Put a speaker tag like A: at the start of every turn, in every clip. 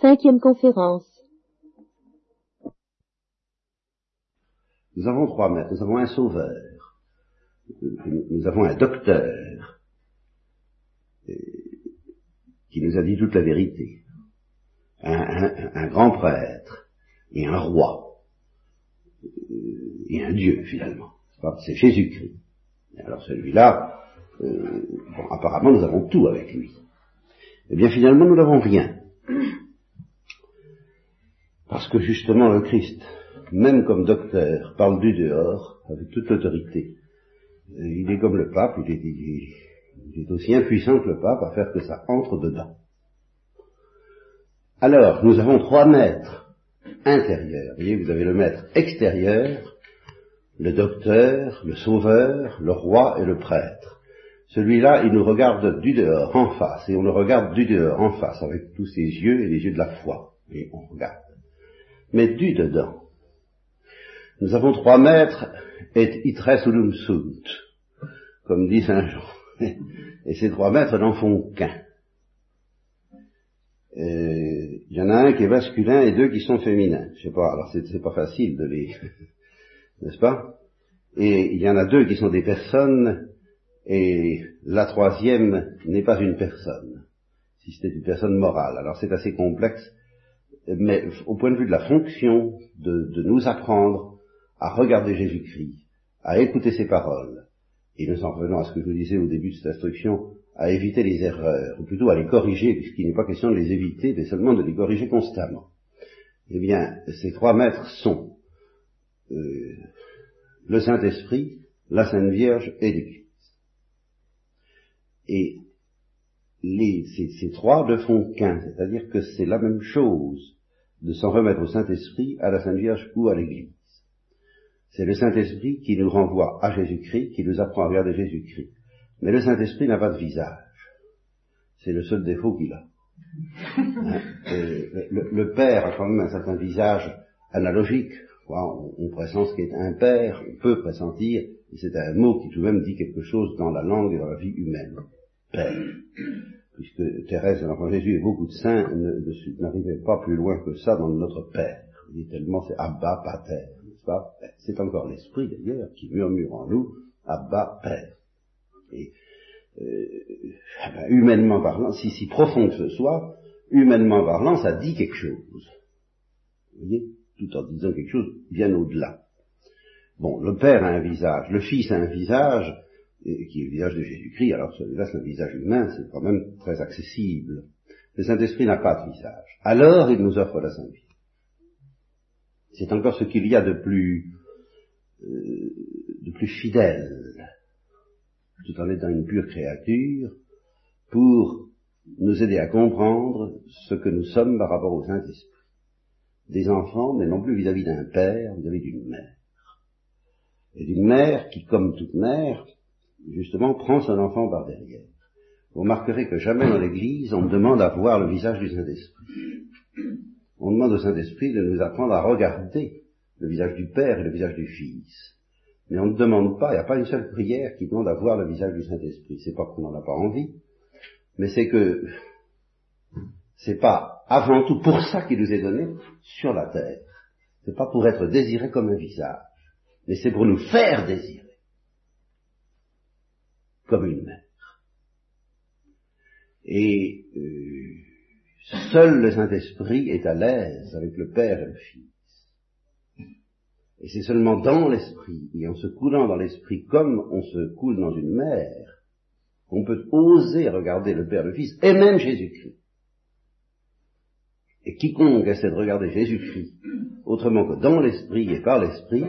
A: Cinquième conférence.
B: Nous avons trois maîtres. Nous avons un sauveur. Nous avons un docteur qui nous a dit toute la vérité. Un, grand prêtre et un roi. Et un Dieu, finalement. C'est Jésus-Christ. Alors celui-là, euh, bon, apparemment nous avons tout avec lui. Eh bien finalement nous n'avons rien. Parce que justement le Christ, même comme docteur, parle du dehors avec toute l'autorité. Il est comme le pape, il est, il est aussi impuissant que le pape à faire que ça entre dedans. Alors, nous avons trois maîtres intérieurs. Vous voyez, vous avez le maître extérieur, le docteur, le sauveur, le roi et le prêtre. Celui-là, il nous regarde du dehors, en face, et on le regarde du dehors, en face, avec tous ses yeux et les yeux de la foi. Et on regarde. Mais du dedans. Nous avons trois maîtres, et itres ulum comme dit Saint Jean. Et ces trois maîtres n'en font qu'un. Il y en a un qui est masculin et deux qui sont féminins. Je sais pas, alors c'est pas facile de les, n'est-ce pas? Et il y en a deux qui sont des personnes, et la troisième n'est pas une personne, si c'était une personne morale. Alors c'est assez complexe, mais au point de vue de la fonction de, nous apprendre à regarder Jésus-Christ, à écouter ses paroles, et nous en revenons à ce que je vous disais au début de cette instruction, à éviter les erreurs, ou plutôt à les corriger, puisqu'il n'est pas question de les éviter, mais seulement de les corriger constamment. Eh bien, ces trois maîtres sont euh, le Saint-Esprit, la Sainte Vierge et l'Église. Et les, ces, trois ne font qu'un, c'est-à-dire que c'est la même chose de s'en remettre au Saint-Esprit, à la Sainte Vierge ou à l'Église. C'est le Saint-Esprit qui nous renvoie à Jésus-Christ, qui nous apprend à regarder Jésus-Christ. Mais le Saint-Esprit n'a pas de visage. C'est le seul défaut qu'il a. Hein, le, Père a quand même un certain visage analogique on, pressent ce qu'est un père, on peut pressentir, et c'est un mot qui tout de même dit quelque chose dans la langue et dans la vie humaine. Père. Puisque Thérèse, l'enfant Jésus et beaucoup de saints n'arrivaient pas plus loin que ça dans notre Père. Il tellement c'est Abba Pater, n'est-ce pas? C'est encore l'Esprit d'ailleurs qui murmure en nous Abba Père. Et euh, ben, humainement parlant, si si profond que ce soit, humainement parlant, ça dit quelque chose. Vous voyez? Tout en disant quelque chose bien au-delà. Bon, le Père a un visage, le Fils a un visage, qui est le visage de Jésus-Christ, alors celui-là c'est un visage humain, c'est quand même très accessible. Le Saint-Esprit n'a pas de visage. Alors il nous offre la Sainte Vie. C'est encore ce qu'il y a de plus, euh, de plus fidèle, tout en étant une pure créature, pour nous aider à comprendre ce que nous sommes par rapport au Saint-Esprit des enfants, mais non plus vis-à-vis d'un père, vis-à-vis d'une mère. Et d'une mère qui, comme toute mère, justement, prend son enfant par derrière. Vous remarquerez que jamais dans l'Église, on demande à voir le visage du Saint-Esprit. On demande au Saint-Esprit de nous apprendre à regarder le visage du Père et le visage du Fils. Mais on ne demande pas, il n'y a pas une seule prière qui demande à voir le visage du Saint-Esprit. C'est pas qu'on n'en a pas envie, mais c'est que c'est pas avant tout pour ça qu'il nous est donné sur la terre. C'est pas pour être désiré comme un visage, mais c'est pour nous faire désirer comme une mère. Et euh, seul le Saint-Esprit est à l'aise avec le Père et le Fils. Et c'est seulement dans l'Esprit, et en se coulant dans l'Esprit comme on se coule dans une mer, qu'on peut oser regarder le Père et le Fils, et même Jésus-Christ. Et quiconque essaie de regarder Jésus-Christ autrement que dans l'esprit et par l'esprit,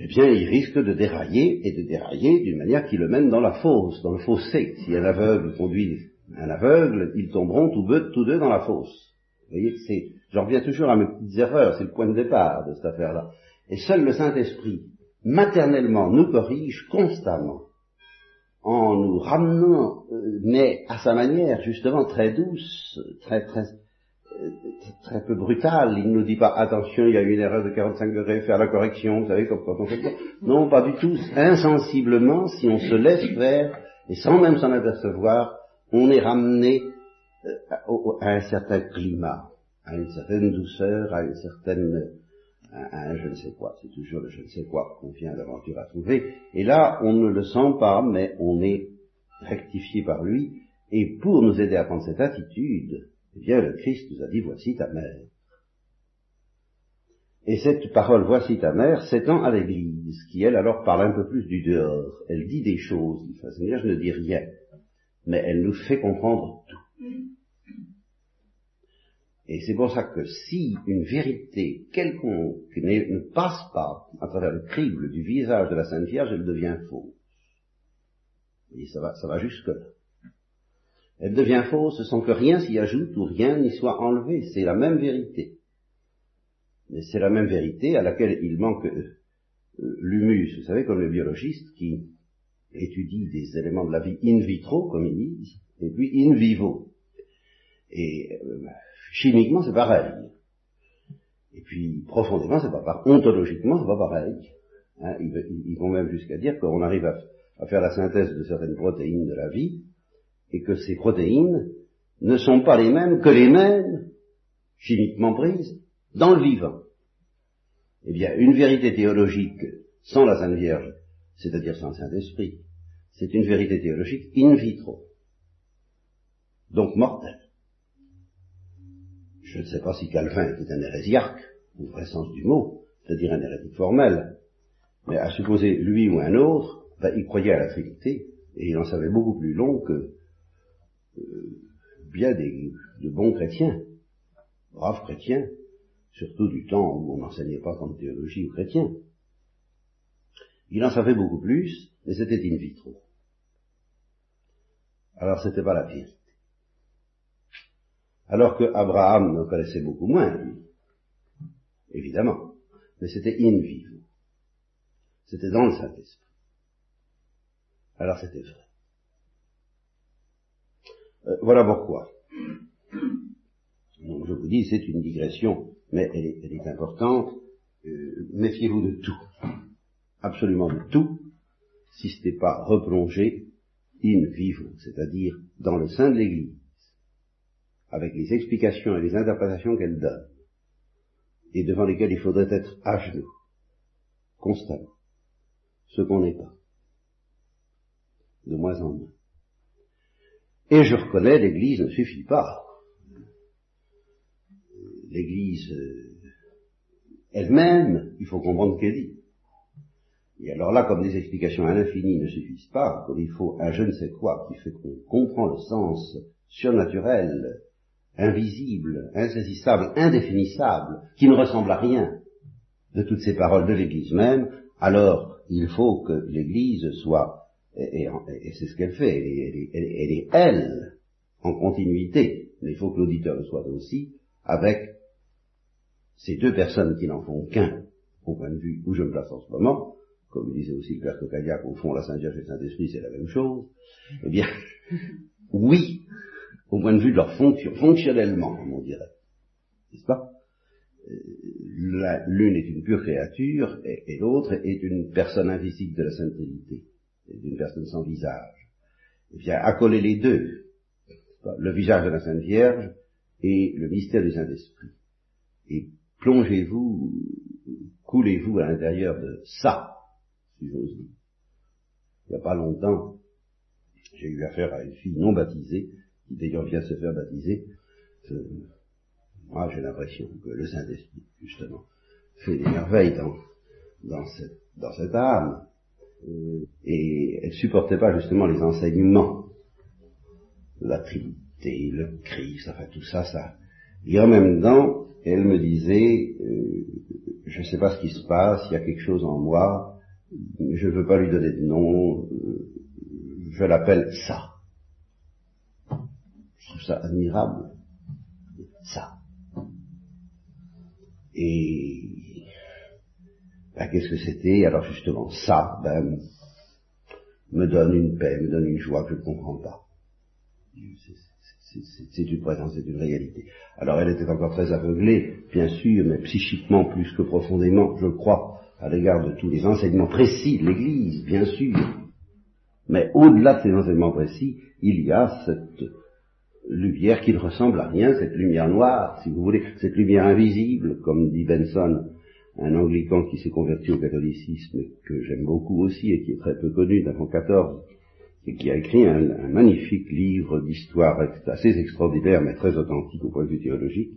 B: eh bien, il risque de dérailler et de dérailler d'une manière qui le mène dans la fosse, dans le fossé. Si un aveugle conduit un aveugle, ils tomberont tous deux, tous deux dans la fosse. Vous voyez, c'est, j'en reviens toujours à mes petites erreurs, c'est le point de départ de cette affaire-là. Et seul le Saint-Esprit, maternellement, nous corrige constamment, en nous ramenant, euh, mais à sa manière, justement, très douce, très, très, très peu brutal. Il ne nous dit pas attention, il y a eu une erreur de 45 degrés, faire la correction, vous savez, comme quand on fait ça. Non, pas du tout. Insensiblement, si on se laisse faire, et sans même s'en apercevoir, on est ramené à un certain climat, à une certaine douceur, à une certaine un, je ne sais quoi, c'est toujours le je ne sais quoi qu'on vient d'aventure à trouver, et là on ne le sent pas, mais on est rectifié par lui, et pour nous aider à prendre cette attitude, eh bien le Christ nous a dit voici ta mère. Et cette parole voici ta mère s'étend à l'Église, qui elle alors parle un peu plus du dehors. Elle dit des choses, je ne dis rien, mais elle nous fait comprendre tout. Et c'est pour ça que si une vérité quelconque ne passe pas à travers le crible du visage de la Sainte Vierge, elle devient fausse. Et ça va, ça va jusque là. Elle devient fausse sans que rien s'y ajoute ou rien n'y soit enlevé. C'est la même vérité. Mais c'est la même vérité à laquelle il manque euh, l'humus. Vous savez, comme le biologiste qui étudie des éléments de la vie in vitro, comme ils disent, et puis in vivo. Et euh, Chimiquement, c'est pareil. Et puis, profondément, c'est pas pareil. Ontologiquement, c'est pas pareil. Hein, ils, vont même jusqu'à dire qu'on arrive à, à, faire la synthèse de certaines protéines de la vie, et que ces protéines ne sont pas les mêmes que les mêmes, chimiquement prises, dans le vivant. Eh bien, une vérité théologique sans la Sainte Vierge, c'est-à-dire sans le Saint-Esprit, c'est une vérité théologique in vitro, donc mortelle. Je ne sais pas si Calvin était un hérésiarque, au vrai sens du mot, c'est-à-dire un hérétique formel, mais à supposer lui ou un autre, ben, il croyait à la Trinité, et il en savait beaucoup plus long que bien des, de bons chrétiens, braves chrétiens, surtout du temps où on n'enseignait pas comme théologie aux chrétiens. Il en savait beaucoup plus, mais c'était in vitro. Alors c'était pas la pire alors que Abraham ne connaissait beaucoup moins, évidemment, mais c'était in vivo, c'était dans le Saint-Esprit. Alors c'était vrai. Euh, voilà pourquoi. Donc je vous dis, c'est une digression, mais elle est, importante. Euh, méfiez-vous de tout, absolument de tout, si ce n'est pas replongé in vivo, c'est-à-dire dans le sein de l'Église avec les explications et les interprétations qu'elle donne, et devant lesquelles il faudrait être à genoux, constamment, ce qu'on n'est pas, de moins en moins. Et je reconnais, l'Église ne suffit pas. L'Église euh, elle-même, il faut comprendre qu'elle dit. Et alors là, comme des explications à l'infini ne suffisent pas, comme il faut un je ne sais quoi qui fait qu'on comprend le sens surnaturel invisible, insaisissable, indéfinissable, qui ne ressemble à rien de toutes ces paroles de l'Église même, alors il faut que l'Église soit, et, c'est ce qu'elle fait, elle, est elle en continuité, mais il faut que l'auditeur le soit aussi, avec ces deux personnes qui n'en font qu'un, au point de vue où je me place en ce moment, comme disait aussi le Père Cocadiac, au fond la Sainte-Vierge et le Saint-Esprit c'est la même chose, eh bien, oui, au point de vue de leur fonction, fonctionnellement, on dirait. N'est-ce pas? Euh, L'une est une pure créature et, l'autre est une personne invisible de la Sainte Trinité, une personne sans visage. Eh bien, accoler les deux, le visage de la Sainte Vierge et le mystère du Saint-Esprit. Et plongez-vous, coulez-vous à l'intérieur de ça, si j'ose dire. Il n'y a pas longtemps, j'ai eu affaire à une fille non baptisée qui d'ailleurs vient se faire baptiser, moi j'ai l'impression que le Saint-Esprit, justement, fait des merveilles dans, dans, cette, dans cette âme. Euh, et elle supportait pas justement les enseignements, la Trinité, le Christ, enfin tout ça, ça. Et en même temps, elle me disait, euh, je ne sais pas ce qui se passe, il y a quelque chose en moi, je ne veux pas lui donner de nom, euh, je l'appelle ça trouve ça admirable. Ça. Et ben, qu'est-ce que c'était? Alors justement, ça, ben, me donne une paix, me donne une joie que je ne comprends pas. C'est une présence, c'est une réalité. Alors elle était encore très aveuglée, bien sûr, mais psychiquement plus que profondément, je crois, à l'égard de tous les enseignements précis de l'Église, bien sûr. Mais au-delà de ces enseignements précis, il y a cette lumière qui ne ressemble à rien, cette lumière noire, si vous voulez, cette lumière invisible, comme dit Benson, un anglican qui s'est converti au catholicisme, que j'aime beaucoup aussi et qui est très peu connu, d'avant 14, et qui a écrit un, magnifique livre d'histoire assez extraordinaire, mais très authentique au point de vue théologique,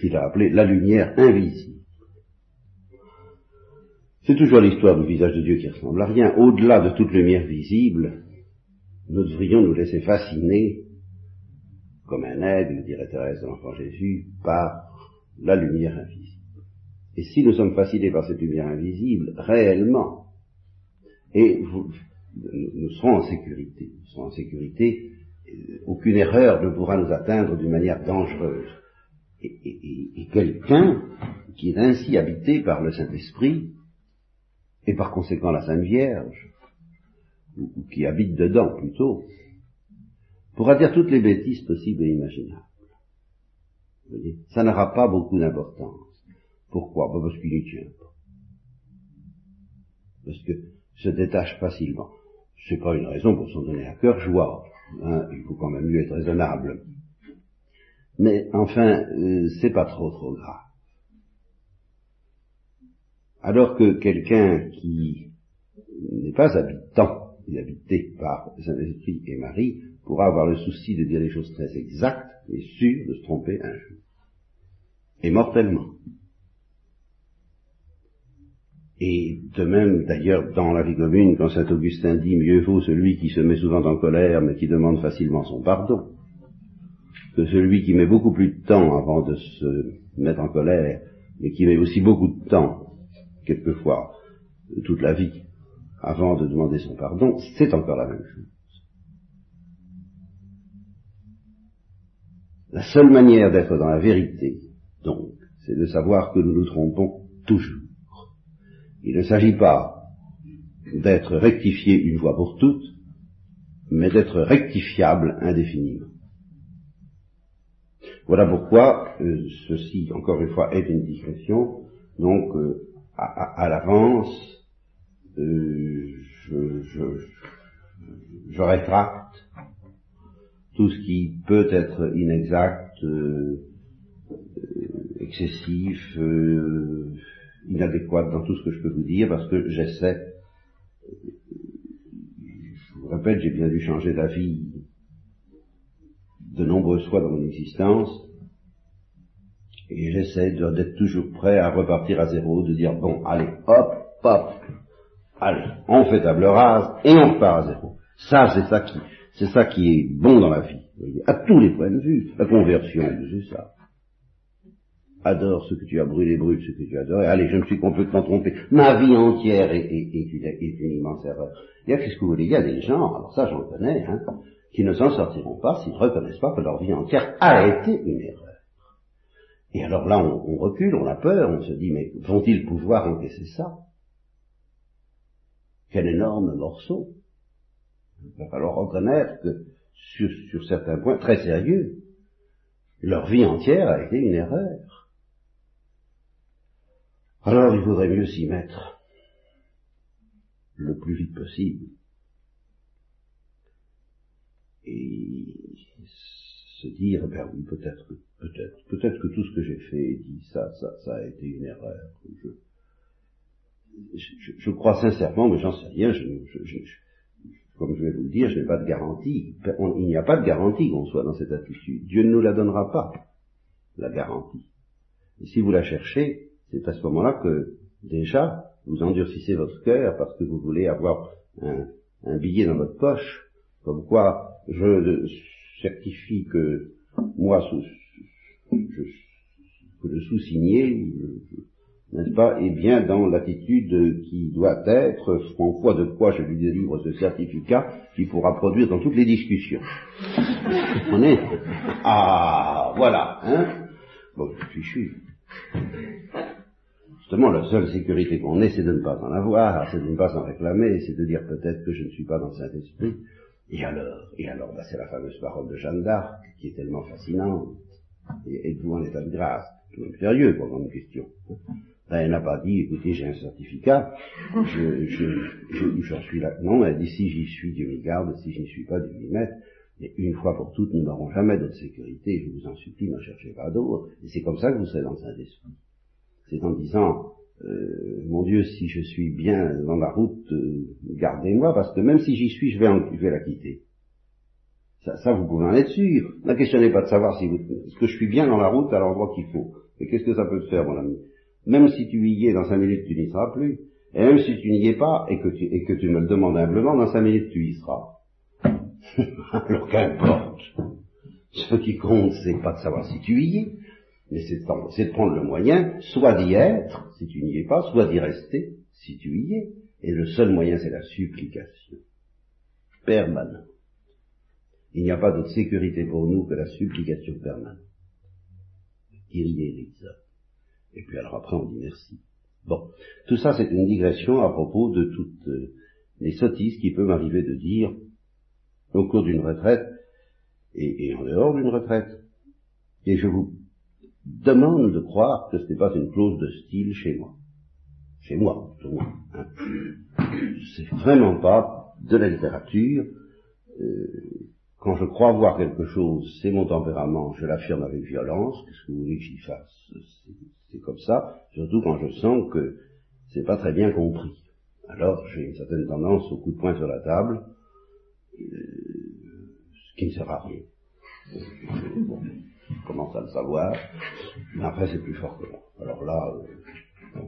B: qu'il a appelé La lumière invisible. C'est toujours l'histoire du visage de Dieu qui ressemble à rien. Au-delà de toute lumière visible, nous devrions nous laisser fasciner, comme un aigle, dirait Thérèse de l'Enfant Jésus, par la lumière invisible. Et si nous sommes fascinés par cette lumière invisible, réellement, et nous serons en sécurité, nous serons en sécurité, aucune erreur ne pourra nous atteindre d'une manière dangereuse. Et, quelqu'un qui est ainsi habité par le Saint-Esprit, et par conséquent la Sainte Vierge, ou, qui habite dedans plutôt, pourra dire toutes les bêtises possibles et imaginables. Vous voyez Ça n'aura pas beaucoup d'importance. Pourquoi? Ben, Parce qu'il n'y tient pas. Parce que se détache facilement. C'est pas une raison pour s'en donner à cœur joie. Hein, il faut quand même mieux être raisonnable. Mais enfin, euh, c'est pas trop trop grave. Alors que quelqu'un qui n'est pas habitant, habité par Saint-Esprit et Marie, pourra avoir le souci de dire des choses très exactes et sûr de se tromper un jour. Et mortellement. Et de même, d'ailleurs, dans la vie commune, quand saint Augustin dit mieux vaut celui qui se met souvent en colère, mais qui demande facilement son pardon, que celui qui met beaucoup plus de temps avant de se mettre en colère, mais qui met aussi beaucoup de temps, quelquefois, toute la vie, avant de demander son pardon, c'est encore la même chose. La seule manière d'être dans la vérité, donc, c'est de savoir que nous nous trompons toujours. Il ne s'agit pas d'être rectifié une fois pour toutes, mais d'être rectifiable indéfiniment. Voilà pourquoi euh, ceci, encore une fois, est une digression. Donc, euh, à, l'avance, euh, je, rétracte tout ce qui peut être inexact, excessif, inadéquate dans tout ce que je peux vous dire parce que j'essaie, je vous répète, j'ai bien dû changer d'avis de nombreuses fois dans mon existence et j'essaie d'être toujours prêt à repartir à zéro, de dire bon, allez, hop, hop, allez, on fait table rase et on repart à zéro. Ça, c'est ça qui, c'est ça qui est bon dans la vie, à tous les points de vue. La conversion, c'est ça adore ce que tu as brûlé, brûle ce que tu adores. Allez, je me suis complètement trompé. Ma vie entière est, une, immense erreur. Il y a, qu'est-ce que vous voulez, il y a des gens, alors ça j'en connais, hein, qui ne s'en sortiront pas s'ils ne reconnaissent pas que leur vie entière a été une erreur. Et alors là, on, recule, on a peur, on se dit, mais vont-ils pouvoir encaisser ça? Quel énorme morceau Il va falloir reconnaître que sur certains points très sérieux, leur vie entière a été une erreur. Alors il vaudrait mieux s'y mettre le plus vite possible et se dire, ben oui, peut-être que, peut-être, peut-être que tout ce que j'ai fait et dit, ça, ça, ça a été une erreur. Je, je, crois sincèrement, mais j'en sais rien, comme je vais vous le dire, je n'ai pas de garantie. il n'y a pas de garantie qu'on soit dans cette attitude. Dieu ne nous la donnera pas, la garantie. Et si vous la cherchez, c'est à ce moment-là que déjà vous endurcissez votre cœur parce que vous voulez avoir un, billet dans votre poche, comme quoi je certifie que moi, je, que le sous-signé, n'est-ce pas, est bien dans l'attitude qui doit être, en foi de quoi je lui délivre ce certificat qui pourra produire dans toutes les discussions. On est Ah, voilà, hein? Bon, je suis Justement, la seule sécurité qu'on ait, c'est de ne pas en avoir, c'est de ne pas en réclamer, c'est de dire peut-être que je ne suis pas dans le Saint-Esprit. Et alors, et alors, bah, c'est la fameuse parole de Jeanne d'Arc qui est tellement fascinante. Et êtes-vous en état de grâce? Tout même sérieux pour une question. Ben, elle n'a pas dit, écoutez, j'ai un certificat, je, je, j'en suis là. Non, elle dit, si j'y suis, Dieu m'y garde, si je n'y suis pas, Dieu m'y mette. Mais une fois pour toutes, nous n'aurons jamais d'autre sécurité, je vous en supplie, n'en cherchez pas d'autre. Et c'est comme ça que vous serez dans le Saint-Esprit. C'est en disant, euh, mon Dieu, si je suis bien dans la route, euh, gardez-moi, parce que même si j'y suis, je vais, en, je vais la quitter. Ça, ça, vous pouvez en être sûr. La question n'est pas de savoir si vous, est-ce que je suis bien dans la route à l'endroit qu'il faut. Mais qu'est-ce que ça peut te faire, mon ami? Même si tu y es dans cinq minutes, tu n'y seras plus. Et même si tu n'y es pas et que tu, et que tu me le demandes humblement, dans cinq minutes, tu y seras. Alors qu'importe. Ce qui compte, c'est pas de savoir si tu y es, mais c'est de, prendre le moyen, soit d'y être, si tu n'y es pas, soit d'y rester, si tu y es. Et le seul moyen, c'est la supplication. Permanente. Il n'y a pas d'autre sécurité pour nous que la supplication permanente. Kyrie Et puis alors après, on dit merci. Bon, tout ça, c'est une digression à propos de toutes euh, les sottises qui peuvent m'arriver de dire au cours d'une retraite et, en dehors d'une retraite. Et je vous demande de croire que ce n'est pas une clause de style chez moi. Chez moi, tout moi. Hein. C'est vraiment pas de la littérature. Euh, quand je crois voir quelque chose, c'est mon tempérament, je l'affirme avec violence. Qu'est-ce que vous voulez que j'y fasse? C'est comme ça. Surtout quand je sens que c'est pas très bien compris. Alors j'ai une certaine tendance au coup de poing sur la table ce qui ne sert à rien. Je commence à le savoir, mais après c'est plus fort que moi. Alors là, euh,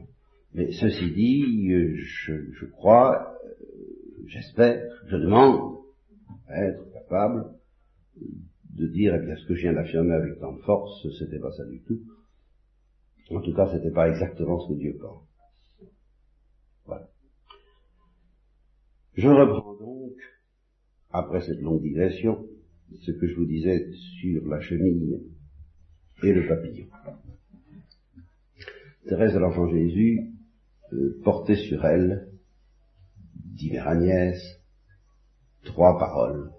B: mais ceci dit, euh, je, crois, euh, j'espère, je demande à être capable de dire, eh bien, ce que je viens d'affirmer avec tant de force, c'était pas ça du tout. En tout cas, c'était pas exactement ce que Dieu pense. Voilà. Je reprends donc après cette longue digression, ce que je vous disais sur la chenille et le papillon. Thérèse de l'Enfant Jésus euh, portait sur elle, Mère Agnès, trois paroles.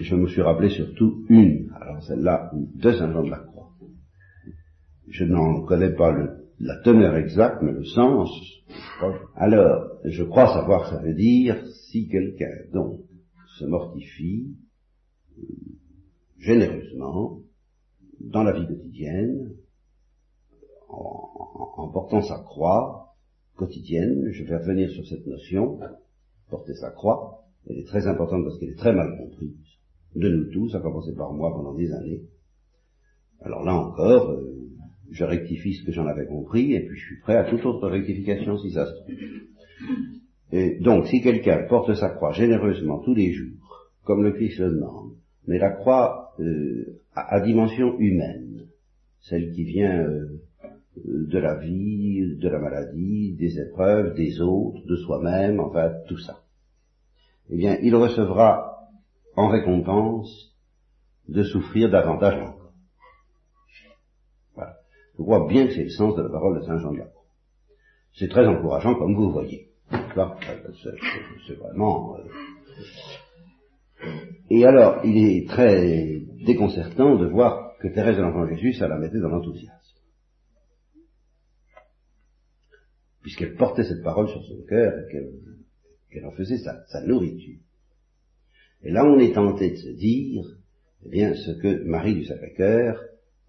B: Et je me suis rappelé surtout une, alors celle-là, de Saint Jean de la Croix. Je n'en connais pas la teneur exacte, mais le sens. Alors, je crois savoir ça veut dire si quelqu'un donc se mortifie euh, généreusement dans la vie quotidienne, en, portant sa croix quotidienne, je vais revenir sur cette notion, porter sa croix, elle est très importante parce qu'elle est très mal comprise, de nous tous, à commencer par moi pendant des années. Alors là encore, euh, je rectifie ce que j'en avais compris, et puis je suis prêt à toute autre rectification si ça se trouve. Et donc, si quelqu'un porte sa croix généreusement tous les jours, comme le Christ le demande, mais la croix euh, à, dimension humaine, celle qui vient euh, de la vie, de la maladie, des épreuves, des autres, de soi-même, enfin tout ça, eh bien, il recevra en récompense de souffrir davantage encore. Voilà. Je crois bien que c'est le sens de la parole de Saint Jean de. C'est très encourageant, comme vous voyez. C'est vraiment. Euh, et alors, il est très déconcertant de voir que Thérèse de l'Enfant Jésus, ça la mettait dans l'enthousiasme. Puisqu'elle portait cette parole sur son cœur et qu'elle en faisait sa, sa nourriture. Et là, on est tenté de se dire, eh bien, ce que Marie du Sacré-Cœur,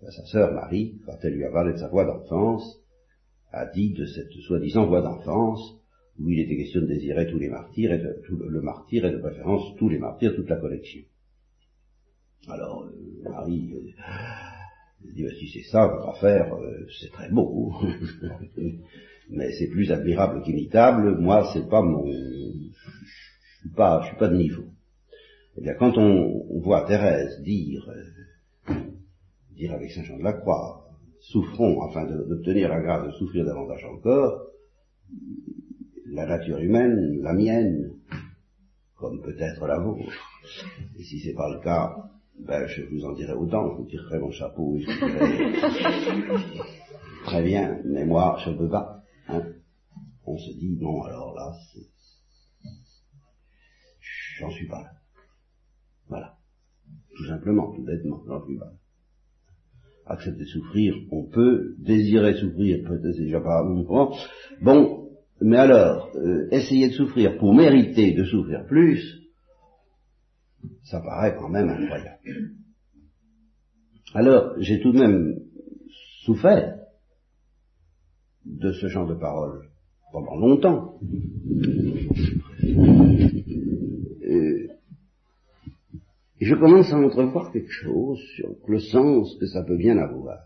B: sa sœur Marie, quand elle lui a parlé de sa voix d'enfance, a dit de cette soi-disant voix d'enfance, où il était question de désirer tous les martyrs, et de, tout le, martyr, et de préférence tous les martyrs, toute la collection. Alors, euh, Marie euh, dit, bah, si c'est ça qu'on va faire, euh, c'est très beau, mais c'est plus admirable qu'imitable, moi c'est pas mon... Je suis pas, je suis pas de niveau. Eh bien, quand on, voit Thérèse dire, euh, dire avec Saint Jean de la Croix, souffrons afin d'obtenir la grâce de souffrir davantage encore, la nature humaine, la mienne, comme peut-être la vôtre. Et si c'est pas le cas, ben je vous en dirai autant, je vous tirerai mon chapeau et je vous dirai très bien, mais moi je ne peux pas. Hein. On se dit non alors là, j'en suis pas là. Voilà. Tout simplement, tout bêtement, j'en suis pas là. Accepter souffrir, on peut, désirer souffrir, peut-être c'est déjà pas bon, mais alors, euh, essayer de souffrir pour mériter de souffrir plus, Ça paraît quand même incroyable. Alors, j'ai tout de même souffert de ce genre de parole pendant longtemps. Euh, et je commence à entrevoir quelque chose sur le sens que ça peut bien avoir.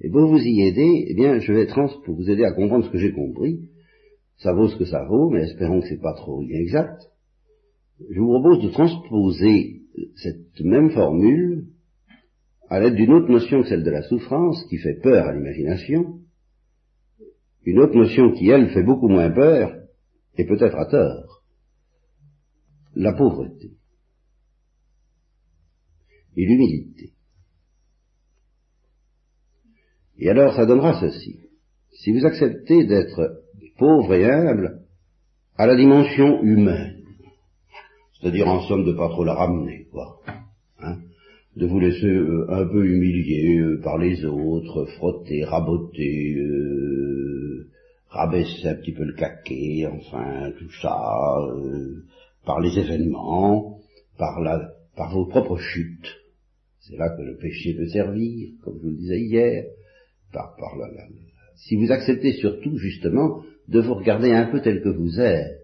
B: Et pour vous y aider, eh bien, je vais trans pour vous aider à comprendre ce que j'ai compris. Ça vaut ce que ça vaut, mais espérons que c'est pas trop inexact. Je vous propose de transposer cette même formule à l'aide d'une autre notion que celle de la souffrance, qui fait peur à l'imagination, une autre notion qui, elle, fait beaucoup moins peur, et peut-être à tort, la pauvreté et l'humilité. Et alors ça donnera ceci. Si vous acceptez d'être pauvre et humble à la dimension humaine, c'est-à-dire en somme de pas trop la ramener, quoi, hein, de vous laisser euh, un peu humilier euh, par les autres, frotter, raboter, euh, rabaisser un petit peu le caquet, enfin tout ça, par les événements, par la, par vos propres chutes. C'est là que le péché peut servir, comme je vous le disais hier, si vous acceptez surtout, justement, de vous regarder un peu tel que vous êtes,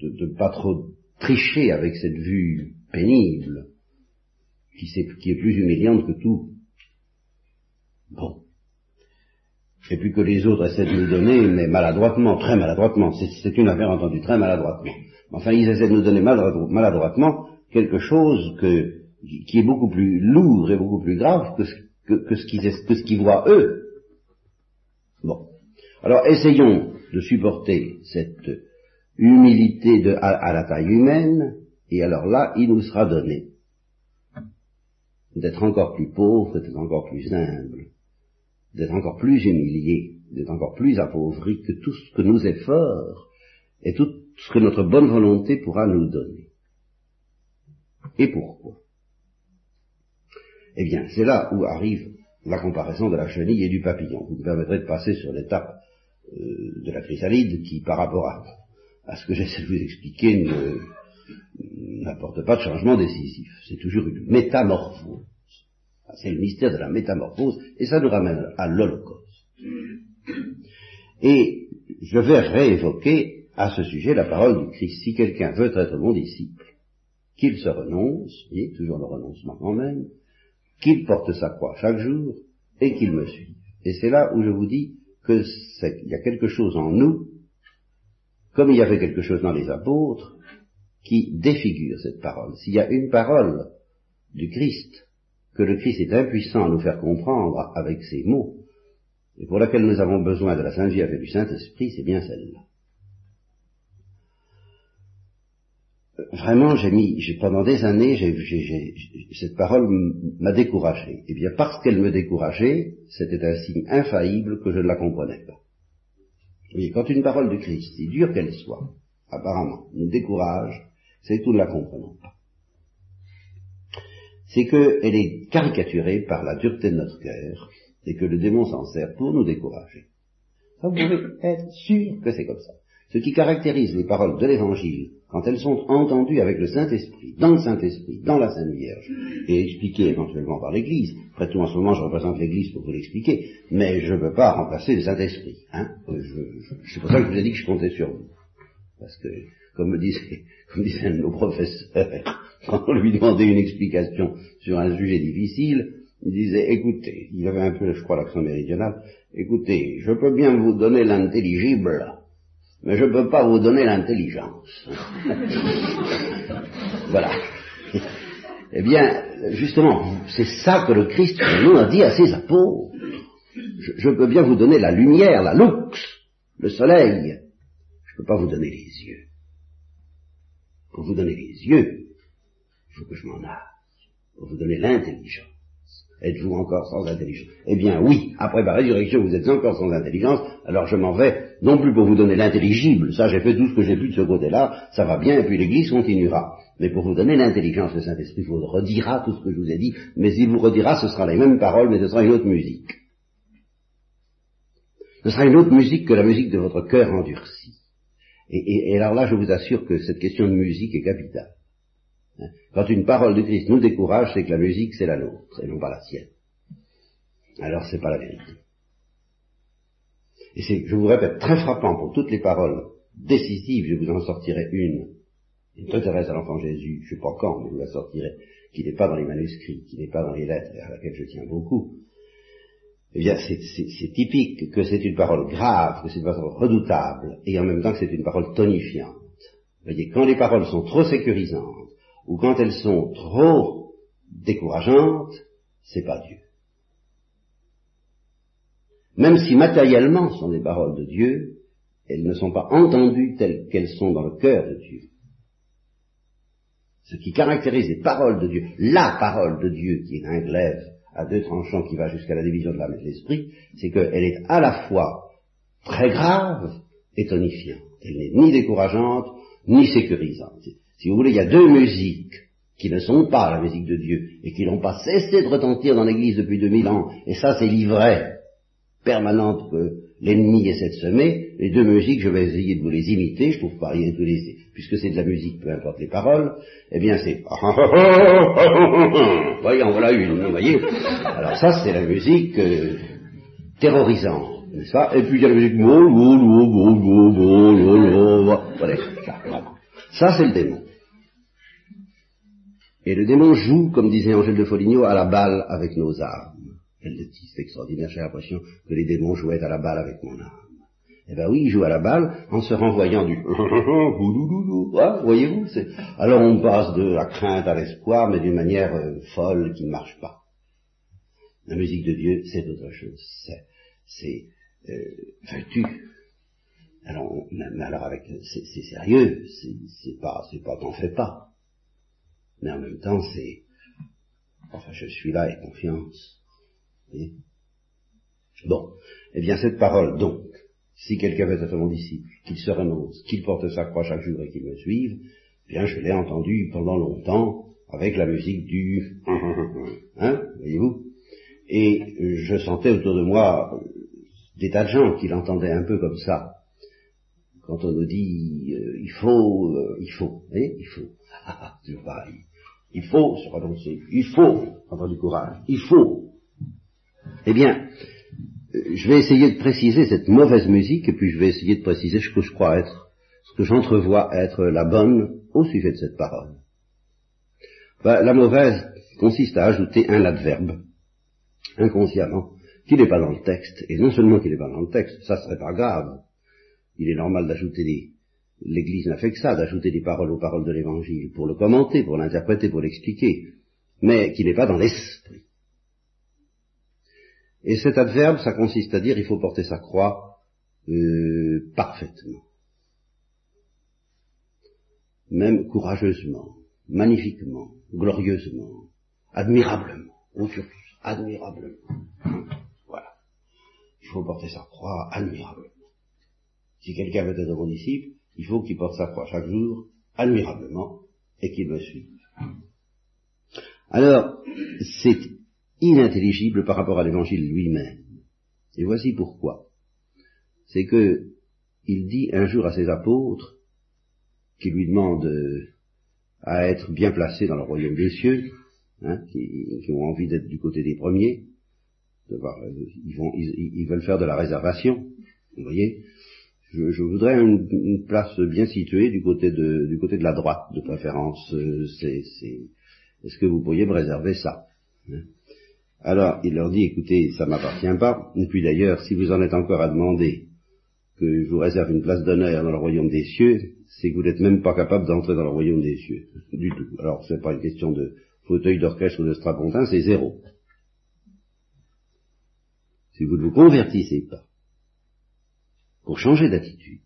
B: de ne pas trop tricher avec cette vue pénible, qui est plus humiliante que tout. Bon. Et puis que les autres essaient de nous donner, mais maladroitement, très maladroitement, c'est une affaire entendue très maladroitement. Enfin, ils essaient de nous donner maladroitement quelque chose que, qui est beaucoup plus lourd et beaucoup plus grave que ce, que, ce qu'ils qu voient eux. Bon. Alors essayons de supporter cette humilité de, à, la taille humaine, et alors là, il nous sera donné d'être encore plus pauvre, d'être encore plus humble, d'être encore plus humilié, d'être encore plus appauvri que tout ce que nos efforts et tout ce que notre bonne volonté pourra nous donner. Et pourquoi? Eh bien, c'est là où arrive la comparaison de la chenille et du papillon. Vous me permettrez de passer sur l'étape euh, de la chrysalide qui, par rapport à, ce que j'essaie de vous expliquer, n'apporte pas de changement décisif. C'est toujours une métamorphose. C'est le mystère de la métamorphose, et ça nous ramène à l'Holocauste. Et je vais réévoquer à ce sujet la parole du Christ. Si quelqu'un veut être mon disciple, qu'il se renonce, et toujours le renoncement quand même, qu'il porte sa croix chaque jour, et qu'il me suive. Et c'est là où je vous dis qu'il y a quelque chose en nous, comme il y avait quelque chose dans les apôtres, qui défigure cette parole. S'il y a une parole du Christ, que le Christ est impuissant à nous faire comprendre avec ses mots, et pour laquelle nous avons besoin de la Sainte Vierge et du Saint-Esprit, c'est bien celle-là. Vraiment, j'ai mis, j'ai, pendant des années, cette parole m'a découragé. Et eh bien, parce qu'elle me décourageait, c'était un signe infaillible que je ne la comprenais pas. Et quand une parole du Christ, si dure qu'elle soit, apparemment, nous décourage, c'est que nous ne la comprenons pas. C'est qu'elle est caricaturée par la dureté de notre cœur, et que le démon s'en sert pour nous décourager. Ça, vous pouvez être sûr que c'est comme ça. Ce qui caractérise les paroles de l'Évangile, quand elles sont entendues avec le Saint-Esprit, dans le Saint-Esprit, dans la Sainte Vierge, et expliquées éventuellement par l'Église, après tout en ce moment je représente l'Église pour vous l'expliquer, mais je ne peux pas remplacer le Saint-Esprit. Hein c'est pour ça que je vous ai dit que je comptais sur vous. Parce que, comme me disait, comme disait un de nos professeurs, quand on lui demandait une explication sur un sujet difficile, il disait, écoutez, il avait un peu, je crois, l'accent méridional, écoutez, je peux bien vous donner l'intelligible, mais je ne peux pas vous donner l'intelligence. voilà. Eh bien, justement, c'est ça que le Christ nous a dit à ses apôtres. Je, peux bien vous donner la lumière, la lux, le soleil. Je ne peux pas vous donner les yeux. Pour vous donner les yeux, il faut que je m'en aille. Pour vous donner l'intelligence. Êtes-vous encore sans intelligence? Eh bien oui, après ma résurrection, vous êtes encore sans intelligence, alors je m'en vais, non plus pour vous donner l'intelligible, ça j'ai fait tout ce que j'ai pu de ce côté-là, ça va bien, et puis l'Église continuera. Mais pour vous donner l'intelligence, le Saint-Esprit vous redira tout ce que je vous ai dit, mais il vous redira, ce sera les mêmes paroles, mais ce sera une autre musique. Ce sera une autre musique que la musique de votre cœur endurci. Et, alors là, je vous assure que cette question de musique est capitale. Quand une parole de Christ nous décourage, c'est que la musique, c'est la nôtre, et non pas la sienne. Alors, c'est pas la vérité. Et c'est, je vous répète, très frappant pour toutes les paroles décisives, je vous en sortirai une, une Thérèse à l'enfant Jésus, je ne sais pas quand, mais vous la sortirai, qui n'est pas dans les manuscrits, qui n'est pas dans les lettres, et à laquelle je tiens beaucoup, eh bien, c'est typique que c'est une parole grave, que c'est une parole redoutable, et en même temps que c'est une parole tonifiante. Vous voyez, quand les paroles sont trop sécurisantes, ou quand elles sont trop décourageantes, c'est pas Dieu. Même si matériellement ce sont des paroles de Dieu, elles ne sont pas entendues telles qu'elles sont dans le cœur de Dieu. Ce qui caractérise les paroles de Dieu, la parole de Dieu qui est un glaive à deux tranchants qui va jusqu'à la division de l'âme et de l'esprit, c'est qu'elle est à la fois très grave et tonifiante. Elle n'est ni décourageante, ni sécurisante. Si vous voulez, il y a deux musiques qui ne sont pas la musique de Dieu et qui n'ont pas cessé de retentir dans l'Église depuis 2000 ans, et ça c'est l'ivraie permanente que l'ennemi essaie de semer, les deux musiques, je vais essayer de vous les imiter, je trouve pas rien de les, puisque c'est de la musique, peu importe les paroles, eh bien c'est, en voilà une, vous voyez. Alors ça, c'est la musique euh, terrorisante, pas Et puis il y a la musique, voilà, ça c'est le démon. Et le démon joue, comme disait Angèle de Foligno, à la balle avec nos âmes. Elle dit, c'est extraordinaire, j'ai l'impression que les démons jouaient à la balle avec mon âme. Eh ben oui, ils jouent à la balle en se renvoyant du voyez-vous. Alors on passe de la crainte à l'espoir, mais d'une manière euh, folle qui ne marche pas. La musique de Dieu, c'est autre chose. C'est euh, Alors, mais alors avec, c'est sérieux. C'est pas, c'est pas, t'en fais pas. Mais en même temps, c'est, enfin, je suis là et confiance. Bon, eh bien cette parole, donc, si quelqu'un veut être mon disciple, qu'il se renonce, qu'il porte sa croix chaque jour et qu'il me suive, eh bien je l'ai entendu pendant longtemps avec la musique du hein, voyez-vous? Et je sentais autour de moi des tas de gens qui l'entendaient un peu comme ça. Quand on nous dit euh, il faut, euh, il faut, voyez, il faut, toujours pareil. Il faut se renoncer, il faut avoir du courage, il faut. Eh bien, je vais essayer de préciser cette mauvaise musique, et puis je vais essayer de préciser ce que je crois être, ce que j'entrevois être la bonne au sujet de cette parole. Ben, la mauvaise consiste à ajouter un adverbe, inconsciemment, qui n'est pas dans le texte, et non seulement qu'il n'est pas dans le texte, ça serait pas grave. Il est normal d'ajouter des, l'Église n'a fait que ça, d'ajouter des paroles aux paroles de l'Évangile, pour le commenter, pour l'interpréter, pour l'expliquer, mais qui n'est pas dans l'esprit. Et cet adverbe, ça consiste à dire il faut porter sa croix euh, parfaitement, même courageusement, magnifiquement, glorieusement, admirablement, admirablement. Voilà. Il faut porter sa croix admirablement. Si quelqu'un veut être mon disciple, il faut qu'il porte sa croix chaque jour admirablement et qu'il me suive. Alors, c'est inintelligible par rapport à l'évangile lui-même. Et voici pourquoi. C'est que il dit un jour à ses apôtres, qui lui demandent à être bien placés dans le royaume des cieux, hein, qui, ont envie d'être du côté des premiers, ils, veulent faire de la réservation, vous voyez. Je, voudrais une, place bien située du côté de, du côté de la droite, de préférence. Euh, c'est, est-ce que vous pourriez me réserver ça hein? Alors, il leur dit, écoutez, ça m'appartient pas. Et puis d'ailleurs, si vous en êtes encore à demander que je vous réserve une place d'honneur dans le royaume des cieux, c'est que vous n'êtes même pas capable d'entrer dans le royaume des cieux. Du tout. Alors, c'est pas une question de fauteuil d'orchestre ou de strapontin, c'est zéro. Si vous ne vous convertissez pas, pour changer d'attitude,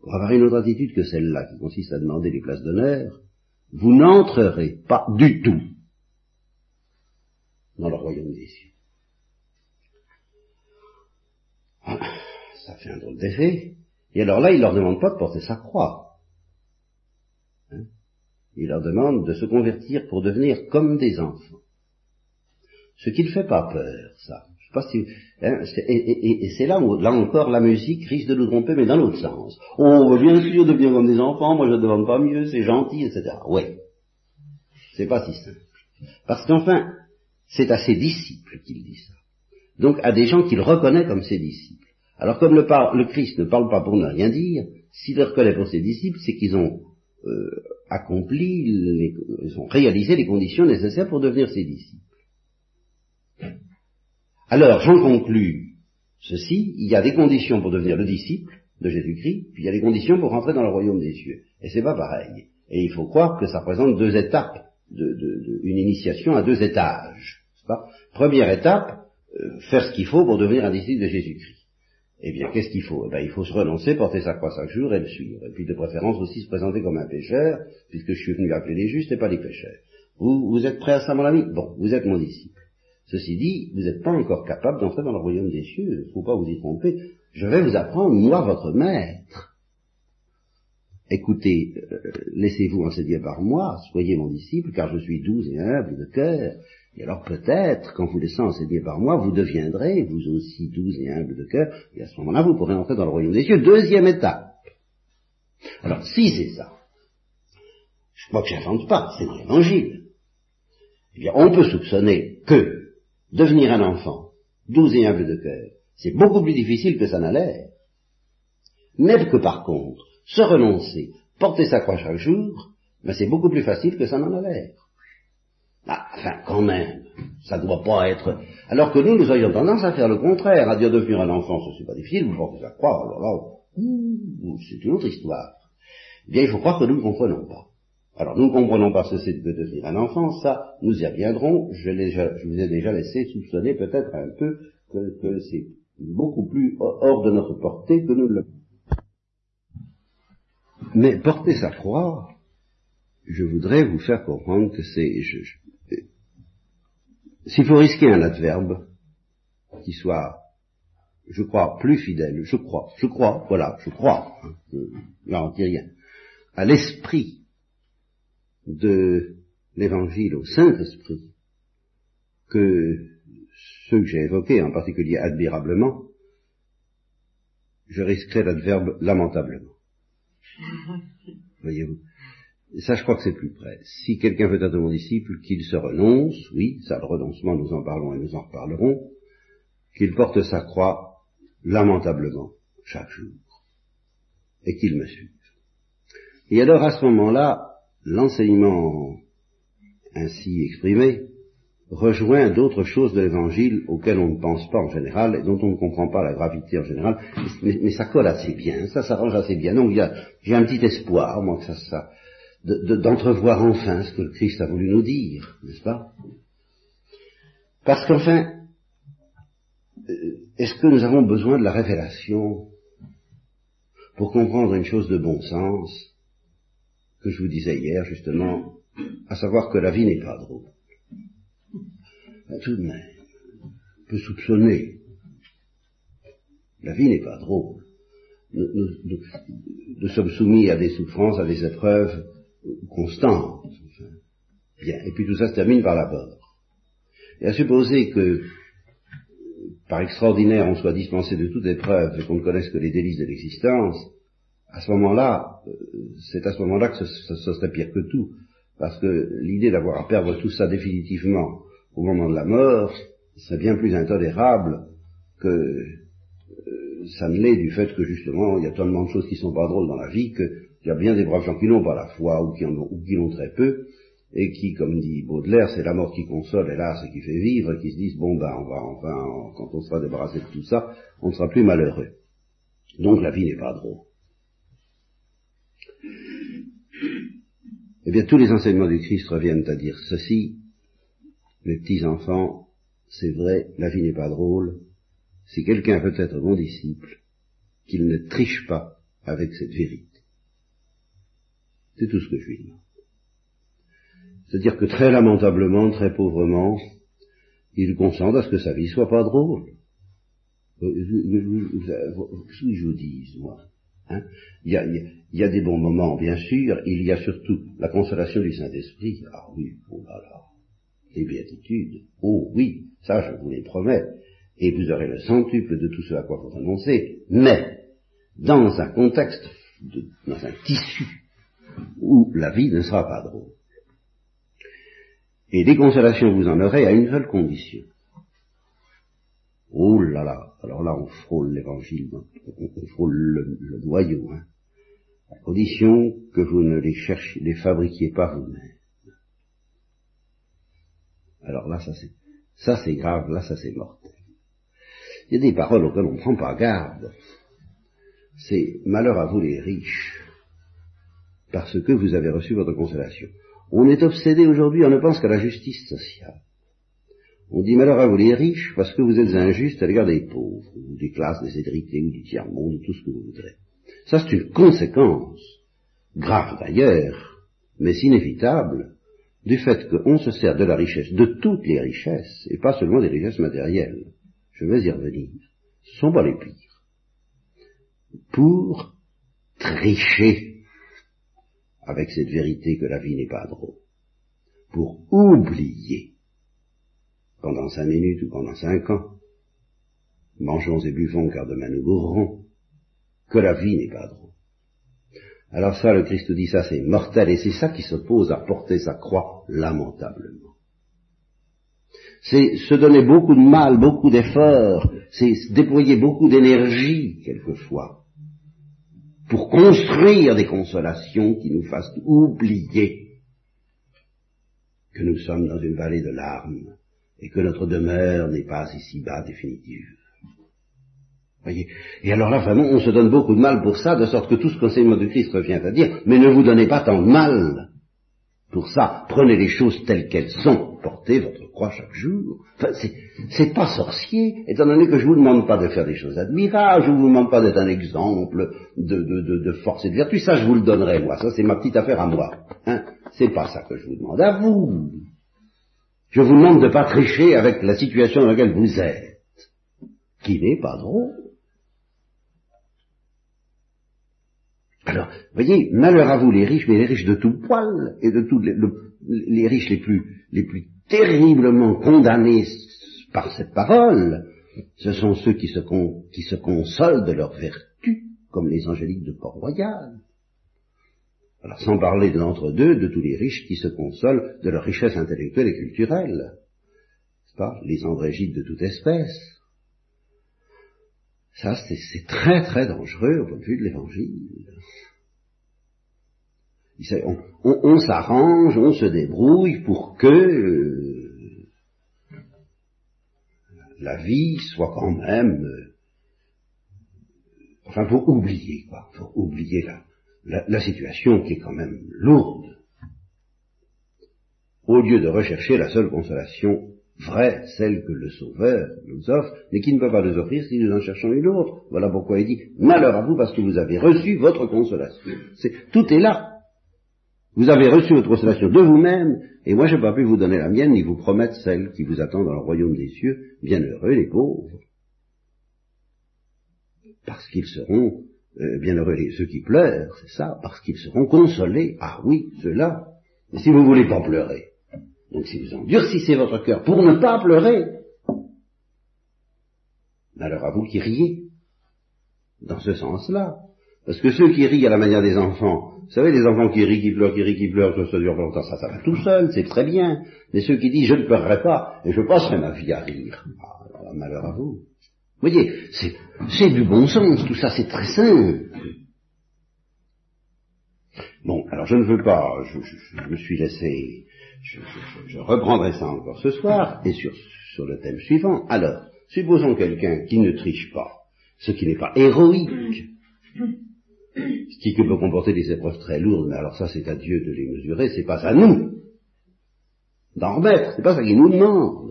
B: pour avoir une autre attitude que celle-là, qui consiste à demander des places d'honneur, vous n'entrerez pas du tout dans le royaume des cieux. Ah, ça fait un drôle d'effet. Et alors là, il leur demande pas de porter sa croix. Hein? Il leur demande de se convertir pour devenir comme des enfants. Ce qui ne fait pas peur, ça. Hein, et, c'est là où, là encore, la musique risque de nous tromper, mais dans l'autre sens. Veut bien sûr devenir comme des enfants, moi je ne demande pas mieux, c'est gentil, etc. Ouais. C'est pas si simple. Parce qu'enfin, c'est à ses disciples qu'il dit ça. Donc à des gens qu'il reconnaît comme ses disciples. Alors comme le, le, Christ ne parle pas pour ne rien dire, s'il les reconnaît pour ses disciples, c'est qu'ils ont euh, accompli, ils ont réalisé les conditions nécessaires pour devenir ses disciples. Alors, j'en conclus ceci, il y a des conditions pour devenir le disciple de Jésus-Christ, puis il y a des conditions pour rentrer dans le royaume des cieux. Et c'est pas pareil. Et il faut croire que ça représente deux étapes, de, une initiation à deux étages. Première étape, euh, faire ce qu'il faut pour devenir un disciple de Jésus-Christ. Eh bien, qu'est-ce qu'il faut? Eh bien, Il faut se renoncer, porter sa croix chaque jour et le suivre. Et puis de préférence aussi se présenter comme un pécheur, puisque je suis venu appeler les justes et pas les pécheurs. Vous, vous êtes prêt à ça, mon ami? Bon, vous êtes mon disciple. Ceci dit, vous n'êtes pas encore capable d'entrer dans le royaume des cieux, il ne faut pas vous y tromper. Je vais vous apprendre, moi, votre maître. Écoutez, euh, laissez-vous enseigner par moi, soyez mon disciple, car je suis doux et humble de cœur. Et alors peut-être, qu'en vous laissant enseigner par moi, vous deviendrez, vous aussi, doux et humble de cœur, et à ce moment-là, vous pourrez entrer dans le royaume des cieux. Deuxième étape. Alors, si c'est ça, je crois que j'invente pas, c'est dans l'évangile. Eh bien, on peut soupçonner que devenir un enfant, doux et humble de cœur, c'est beaucoup plus difficile que ça n'a l'air. Mais que par contre, se renoncer, porter sa croix chaque jour, ben c'est beaucoup plus facile que ça n'en a l'air. Ah, enfin, quand même, ça ne doit pas être... Alors que nous, nous aurions tendance à faire le contraire, à dire devenir un enfant, ce n'est pas difficile, vous portez sa croix, alors là, c'est une autre histoire. Eh bien, il faut croire que nous ne comprenons pas. Alors nous comprenons pas ce que devenir un enfant, ça, nous y reviendrons, je, vous ai déjà laissé soupçonner peut-être un peu que, c'est beaucoup plus hors de notre portée que nous le... Mais porter sa croix, je voudrais vous faire comprendre que c'est... S'il faut risquer un adverbe qui soit, je crois, plus fidèle, je crois, je crois, voilà, je crois, hein, je ne garantis rien, à l'esprit de l'évangile au Saint-Esprit que ceux que j'ai évoqués, en particulier admirablement, je risquerais l'adverbe lamentablement. Voyez-vous Ça, je crois que c'est plus près. Si quelqu'un veut être mon disciple, qu'il se renonce, oui, ça, le renoncement, nous en parlons et nous en reparlerons, qu'il porte sa croix lamentablement chaque jour, et qu'il me suive. Et alors, à ce moment-là, l'enseignement ainsi exprimé rejoint d'autres choses de l'évangile auxquelles on ne pense pas en général et dont on ne comprend pas la gravité en général, mais, ça colle assez bien, ça s'arrange assez bien. Donc j'ai un petit espoir, moi, que ça, ça d'entrevoir enfin ce que le Christ a voulu nous dire, n'est-ce pas? Parce qu'enfin, euh, est-ce que nous avons besoin de la révélation pour comprendre une chose de bon sens? Que je vous disais hier, justement, à savoir que la vie n'est pas drôle. Tout de même, on peut soupçonner. La vie n'est pas drôle. Nous, sommes soumis à des souffrances, à des épreuves constantes. Et puis tout ça se termine par la mort. Et à supposer que, par extraordinaire, on soit dispensé de toute épreuve et qu'on ne connaisse que les délices de l'existence, à ce moment-là, euh, c'est à ce moment-là que ce, serait pire que tout, parce que l'idée d'avoir à perdre tout ça définitivement au moment de la mort serait bien plus intolérable que euh, ça ne l'est du fait que justement il y a tellement de choses qui sont pas drôles dans la vie qu'il y a bien des braves gens qui n'ont pas la foi ou qui en ont, ou qui l'ont très peu et qui, comme dit Baudelaire, c'est la mort qui console, hélas, et qui fait vivre, et qui se disent, bon ben, on va enfin, quand on sera débarrassé de tout ça, on ne sera plus malheureux. Donc la vie n'est pas drôle. Eh bien, tous les enseignements du Christ reviennent à dire ceci, mes petits enfants, c'est vrai, la vie n'est pas drôle. Si quelqu'un veut être mon disciple, qu'il ne triche pas avec cette vérité. C'est tout ce que je lui demande. C'est-à-dire que très lamentablement, très pauvrement, il consente à ce que sa vie soit pas drôle. Euh, je vous dis, moi Hein il, y a, il, y a, des bons moments, bien sûr, il y a surtout la consolation du Saint-Esprit. Ah oui, oh là là, les béatitudes, oh oui, ça je vous les promets. et vous aurez le centuple de tout ce à quoi vous renoncez, mais dans un contexte, dans un tissu où la vie ne sera pas drôle. Et des consolations vous en aurez à une seule condition. Oh là là, alors là on frôle l'évangile, on, frôle le, noyau, hein, à condition que vous ne les cherchiez, les fabriquiez pas vous-même. Alors là, ça c'est, ça c'est grave, là ça c'est mortel. Il y a des paroles auxquelles on ne prend pas garde. C'est malheur à vous les riches, parce que vous avez reçu votre consolation. On est obsédé aujourd'hui, on ne pense qu'à la justice sociale. On dit malheur à vous les riches parce que vous êtes injustes à l'égard des pauvres, ou des classes déshérités, ou du tiers-monde, ou tout ce que vous voudrez. Ça c'est une conséquence, grave d'ailleurs, mais inévitable, du fait qu'on se sert de la richesse, de toutes les richesses, et pas seulement des richesses matérielles. Je vais y revenir. Ce sont pas les pires. Pour tricher avec cette vérité que la vie n'est pas drôle. Pour oublier, pendant cinq minutes ou pendant cinq ans, mangeons et buvons car demain nous mourrons, que la vie n'est pas drôle. Alors ça, le Christ dit ça, c'est mortel, et c'est ça qui s'oppose à porter sa croix lamentablement. C'est se donner beaucoup de mal, beaucoup d'efforts, c'est déployer beaucoup d'énergie, quelquefois, pour construire des consolations qui nous fassent oublier que nous sommes dans une vallée de larmes et que notre demeure n'est pas ici-bas définitive. Voyez et alors là, vraiment, on se donne beaucoup de mal pour ça, de sorte que tout ce qu'enseignement de Christ revient à dire, mais ne vous donnez pas tant de mal pour ça. Prenez les choses telles qu'elles sont. Portez votre croix chaque jour. Enfin, c'est pas sorcier, étant donné que je vous demande pas de faire des choses admirables, je vous demande pas d'être un exemple de, de, de, force et de vertu. Ça, je vous le donnerai, moi. Ça, c'est ma petite affaire à moi. Hein c'est pas ça que je vous demande à vous. Je vous demande de pas tricher avec la situation dans laquelle vous êtes, qui n'est pas drôle. Alors, voyez, malheur à vous les riches, mais les riches de tout poil, et de tous les, les, riches les plus, les plus terriblement condamnés par cette parole, ce sont ceux qui se, qui se consolent de leur vertu, comme les angéliques de Port-Royal. Alors, sans parler de l'entre-deux, de tous les riches qui se consolent de leur richesse intellectuelle et culturelle, pas? Les Andrégites de toute espèce. Ça, c'est très très dangereux au point de vue de l'évangile. On, s'arrange, on se débrouille pour que euh, la vie soit quand même... Euh, enfin, faut oublier, quoi. Faut oublier la, la situation qui est quand même lourde. Au lieu de rechercher la seule consolation vraie, celle que le Sauveur nous offre, mais qui ne peut pas nous offrir si nous en cherchons une autre. Voilà pourquoi il dit, malheur à vous parce que vous avez reçu votre consolation. tout est là. Vous avez reçu votre consolation de vous-même, et moi je n'ai pas pu vous donner la mienne, ni vous promettre celle qui vous attend dans le royaume des cieux. Bienheureux les pauvres. Parce qu'ils seront, euh, bienheureux ceux qui pleurent, c'est ça, parce qu'ils seront consolés. Ah oui, ceux-là. Et si vous voulez pas pleurer, donc si vous endurcissez votre cœur pour ne pas pleurer, alors à vous qui riez, dans ce sens-là. Parce que ceux qui rient à la manière des enfants, vous savez, les enfants qui rient, qui pleurent, qui rient, qui pleurent, ça, ça dure longtemps, ça, ça va tout seul, c'est très bien. Mais ceux qui disent je ne pleurerai pas, et je passerai ma vie à rire, ah, alors malheur à vous. Vous voyez, c'est du bon sens, tout ça, c'est très simple. Bon, alors je ne veux pas, je, me suis laissé je, reprendrai ça encore ce soir, et sur, le thème suivant. Alors, supposons quelqu'un qui ne triche pas, ce qui n'est pas héroïque, ce qui peut comporter des épreuves très lourdes, mais alors ça c'est à Dieu de les mesurer, c'est pas à nous d'en remettre, c'est pas ça qu'il nous demande.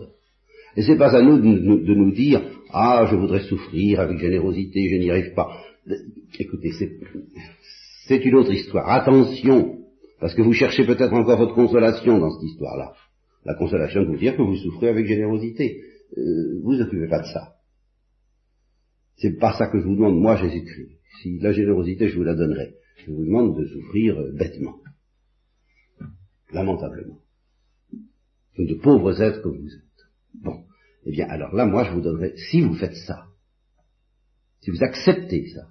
B: Et c'est pas à nous de, nous dire, ah, je voudrais souffrir avec générosité, je n'y arrive pas. Écoutez, c'est une autre histoire. Attention, parce que vous cherchez peut-être encore votre consolation dans cette histoire-là. La consolation de vous dire que vous souffrez avec générosité. Euh, vous occupez pas de ça. C'est pas ça que je vous demande, moi Jésus-Christ. Si la générosité, je vous la donnerai. Je vous demande de souffrir euh, bêtement. Lamentablement. De pauvres êtres que vous êtes. Bon. Eh bien, alors là, moi, je vous donnerai, si vous faites ça, si vous acceptez ça,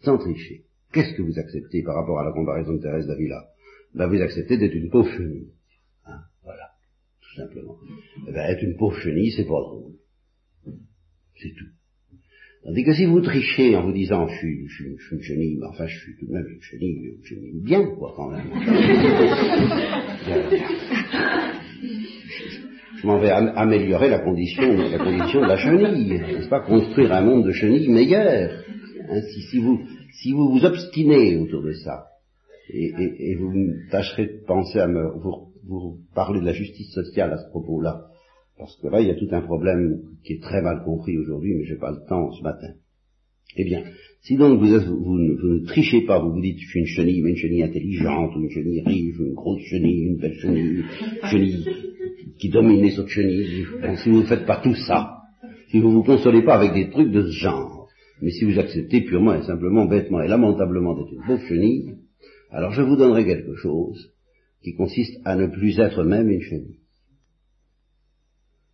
B: sans tricher, qu'est-ce que vous acceptez par rapport à la comparaison de Thérèse d'Avila? Ben, vous acceptez d'être une pauvre chenille. Hein, voilà, tout simplement. Eh ben, être une pauvre chenille, c'est pas drôle. C'est tout. Tandis que si vous trichez en vous disant je suis, je, je suis une chenille, mais enfin je suis tout de même une chenille, une chenille bien, quoi, quand même. je m'en vais améliorer la condition, la condition de la chenille, n'est-ce pas, construire un monde de chenilles meilleur. Hein, si, vous, si vous vous obstinez autour de ça, et, et, et vous tâcherez de penser à me, vous, vous parler de la justice sociale à ce propos-là, parce que là, il y a tout un problème qui est très mal compris aujourd'hui, mais j'ai pas le temps ce matin. Eh bien, si donc vous, vous, ne trichez pas, vous vous dites je suis une chenille, mais une chenille intelligente, une chenille riche, une grosse chenille, une belle chenille, chenille qui domine les autres chenilles, si vous ne faites pas tout ça, si vous ne vous consolez pas avec des trucs de ce genre, mais si vous acceptez purement et simplement, bêtement et lamentablement d'être une pauvre chenille, alors je vous donnerai quelque chose qui consiste à ne plus être même une chenille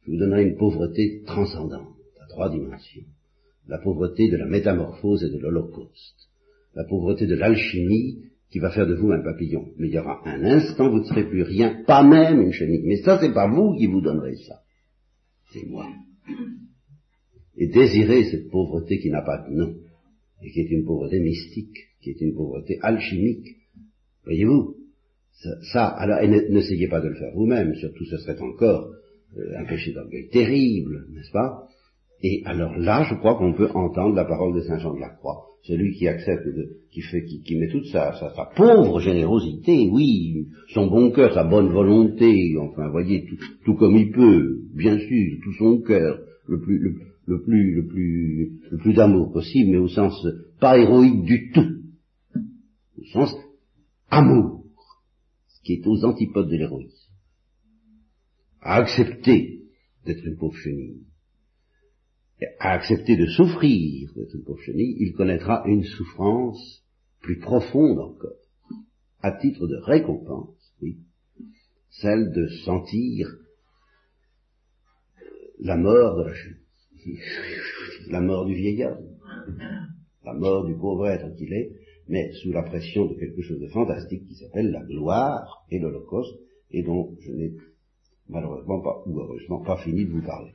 B: je vous donnerai une pauvreté transcendante, à trois dimensions. La pauvreté de la métamorphose et de l'Holocauste. La pauvreté de l'alchimie qui va faire de vous un papillon. Mais il y aura un instant, vous ne serez plus rien, pas même une chenille. Mais ça, c'est pas vous qui vous donnerez ça. C'est moi. Et désirer cette pauvreté qui n'a pas de nom, et qui est une pauvreté mystique, qui est une pauvreté alchimique. Voyez-vous ça, ça, alors, n'essayez pas de le faire vous-même, surtout ce serait encore euh, un péché d'orgueil terrible, n'est-ce pas? Et alors là, je crois qu'on peut entendre la parole de Saint Jean de la Croix. Celui qui accepte, de, qui fait, qui, met toute sa, pauvre générosité, oui, son bon cœur, sa bonne volonté, enfin, voyez, tout, comme il peut, bien sûr, tout son cœur, le plus, le, le plus, le plus, le plus d'amour possible, mais au sens pas héroïque du tout, au sens amour, ce qui est aux antipodes de l'héroïsme. À accepter d'être une pauvre chenille, à accepter de souffrir d'être une pauvre chenille, il connaîtra une souffrance plus profonde encore, à titre de récompense, oui, celle de sentir la mort de la chenille, la mort du vieillard, la mort du pauvre être qu'il est, mais sous la pression de quelque chose de fantastique qui s'appelle la gloire et l'Holocauste, et dont je n'ai malheureusement pas, ou heureusement pas fini de vous parler.